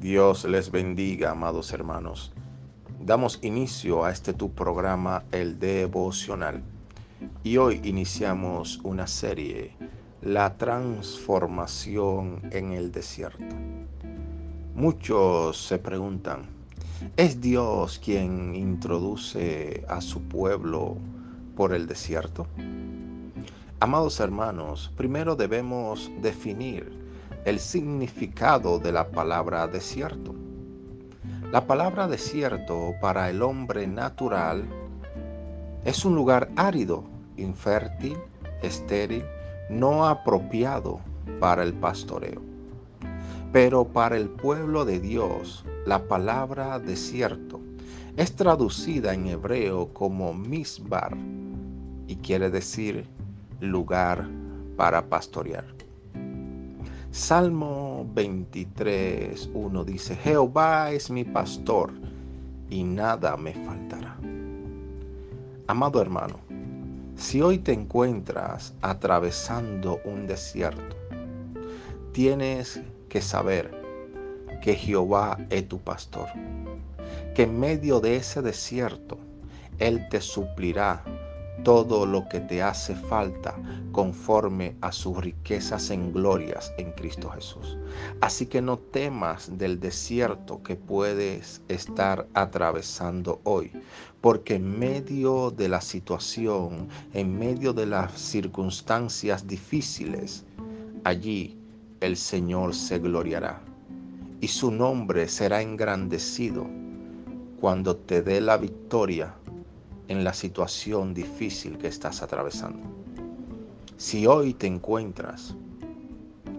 Dios les bendiga, amados hermanos. Damos inicio a este tu programa, el devocional. Y hoy iniciamos una serie, La transformación en el desierto. Muchos se preguntan, ¿es Dios quien introduce a su pueblo por el desierto? Amados hermanos, primero debemos definir el significado de la palabra desierto. La palabra desierto para el hombre natural es un lugar árido, infértil, estéril, no apropiado para el pastoreo. Pero para el pueblo de Dios, la palabra desierto es traducida en hebreo como misbar y quiere decir lugar para pastorear. Salmo 23, 1 dice, Jehová es mi pastor y nada me faltará. Amado hermano, si hoy te encuentras atravesando un desierto, tienes que saber que Jehová es tu pastor, que en medio de ese desierto Él te suplirá todo lo que te hace falta conforme a sus riquezas en glorias en Cristo Jesús. Así que no temas del desierto que puedes estar atravesando hoy, porque en medio de la situación, en medio de las circunstancias difíciles, allí el Señor se gloriará y su nombre será engrandecido cuando te dé la victoria en la situación difícil que estás atravesando. Si hoy te encuentras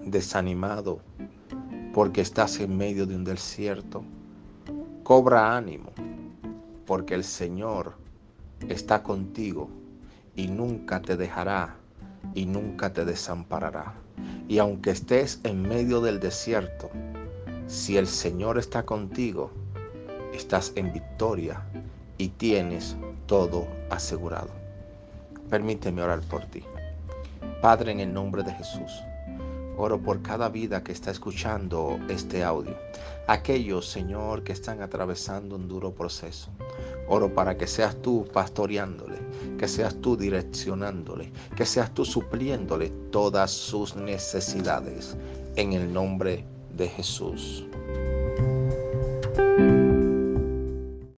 desanimado porque estás en medio de un desierto, cobra ánimo porque el Señor está contigo y nunca te dejará y nunca te desamparará. Y aunque estés en medio del desierto, si el Señor está contigo, estás en victoria y tienes todo asegurado. Permíteme orar por ti. Padre, en el nombre de Jesús, oro por cada vida que está escuchando este audio. Aquellos, Señor, que están atravesando un duro proceso. Oro para que seas tú pastoreándole, que seas tú direccionándole, que seas tú supliéndole todas sus necesidades. En el nombre de Jesús.